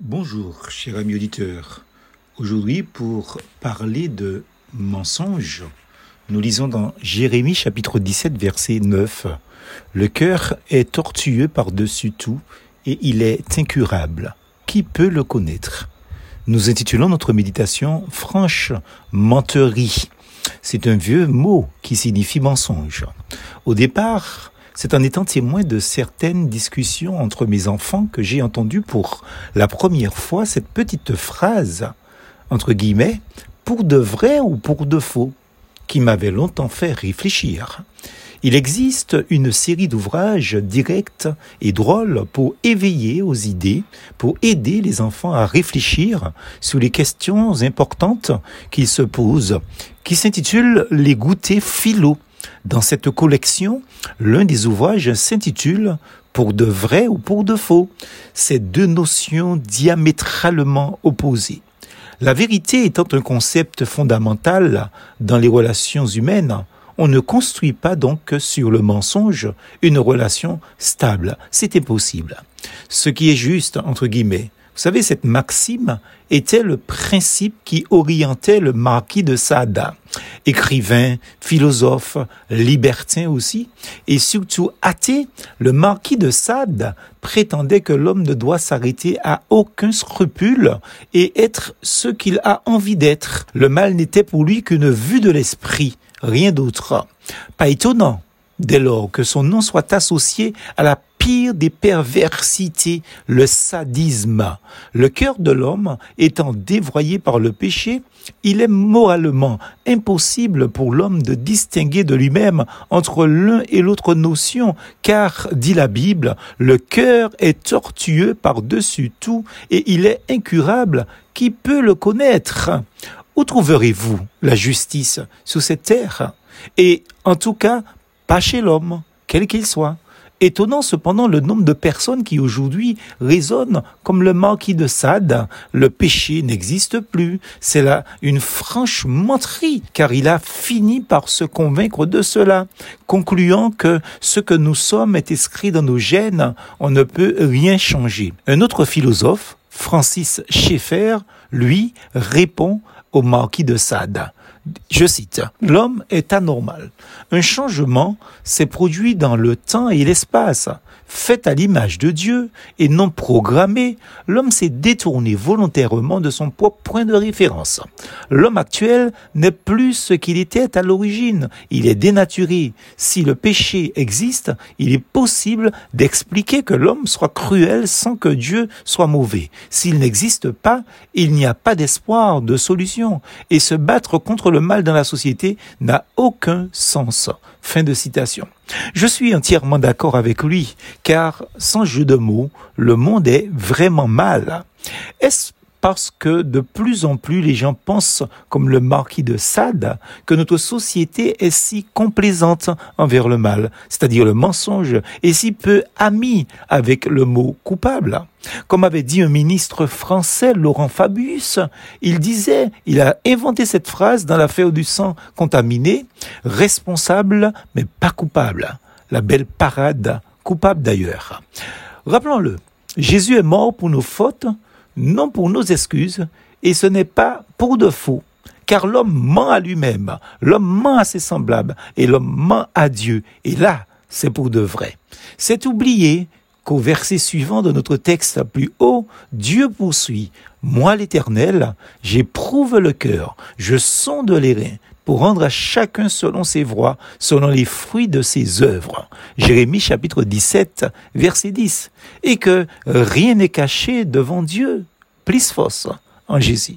Bonjour, cher ami auditeur. Aujourd'hui, pour parler de mensonges, nous lisons dans Jérémie chapitre 17, verset 9. Le cœur est tortueux par-dessus tout et il est incurable. Qui peut le connaître? Nous intitulons notre méditation Franche menterie. C'est un vieux mot qui signifie mensonge. Au départ, c'est en étant témoin de certaines discussions entre mes enfants que j'ai entendu pour la première fois cette petite phrase, entre guillemets, pour de vrai ou pour de faux, qui m'avait longtemps fait réfléchir. Il existe une série d'ouvrages directs et drôles pour éveiller aux idées, pour aider les enfants à réfléchir sur les questions importantes qu'ils se posent, qui s'intitule Les goûters philo dans cette collection, l'un des ouvrages s'intitule Pour de vrai ou pour de faux. Ces deux notions diamétralement opposées. La vérité étant un concept fondamental dans les relations humaines, on ne construit pas donc sur le mensonge une relation stable. C'est impossible. Ce qui est juste, entre guillemets, vous savez, cette maxime était le principe qui orientait le marquis de Sade, écrivain, philosophe, libertin aussi, et surtout athée, le marquis de Sade prétendait que l'homme ne doit s'arrêter à aucun scrupule et être ce qu'il a envie d'être. Le mal n'était pour lui qu'une vue de l'esprit, rien d'autre. Pas étonnant dès lors que son nom soit associé à la pire des perversités, le sadisme. Le cœur de l'homme étant dévoyé par le péché, il est moralement impossible pour l'homme de distinguer de lui-même entre l'un et l'autre notion, car, dit la Bible, le cœur est tortueux par-dessus tout et il est incurable. Qui peut le connaître? Où trouverez-vous la justice sous cette terre? Et en tout cas, pas chez l'homme, quel qu'il soit. Étonnant cependant le nombre de personnes qui aujourd'hui raisonnent comme le marquis de Sade. Le péché n'existe plus. C'est là une franche menterie, car il a fini par se convaincre de cela, concluant que ce que nous sommes est inscrit dans nos gènes, on ne peut rien changer. Un autre philosophe, Francis Schaeffer, lui, répond au marquis de Sade. Je cite, L'homme est anormal. Un changement s'est produit dans le temps et l'espace. Fait à l'image de Dieu et non programmé, l'homme s'est détourné volontairement de son propre point de référence. L'homme actuel n'est plus ce qu'il était à l'origine. Il est dénaturé. Si le péché existe, il est possible d'expliquer que l'homme soit cruel sans que Dieu soit mauvais. S'il n'existe pas, il n'y a pas d'espoir, de solution. Et se battre contre le mal dans la société n'a aucun sens. Fin de citation. Je suis entièrement d'accord avec lui, car sans jeu de mots, le monde est vraiment mal. Parce que de plus en plus les gens pensent, comme le marquis de Sade, que notre société est si complaisante envers le mal, c'est-à-dire le mensonge, et si peu amie avec le mot coupable. Comme avait dit un ministre français, Laurent Fabius, il disait, il a inventé cette phrase dans l'affaire du sang contaminé, responsable mais pas coupable. La belle parade, coupable d'ailleurs. Rappelons-le, Jésus est mort pour nos fautes, non pour nos excuses, et ce n'est pas pour de faux, car l'homme ment à lui-même, l'homme ment à ses semblables, et l'homme ment à Dieu, et là, c'est pour de vrai. C'est oublier qu'au verset suivant de notre texte plus haut, Dieu poursuit, Moi l'Éternel, j'éprouve le cœur, je sonde les reins, pour rendre à chacun selon ses voies, selon les fruits de ses œuvres. Jérémie chapitre 17, verset 10. Et que rien n'est caché devant Dieu. Plus fausse en Jésus.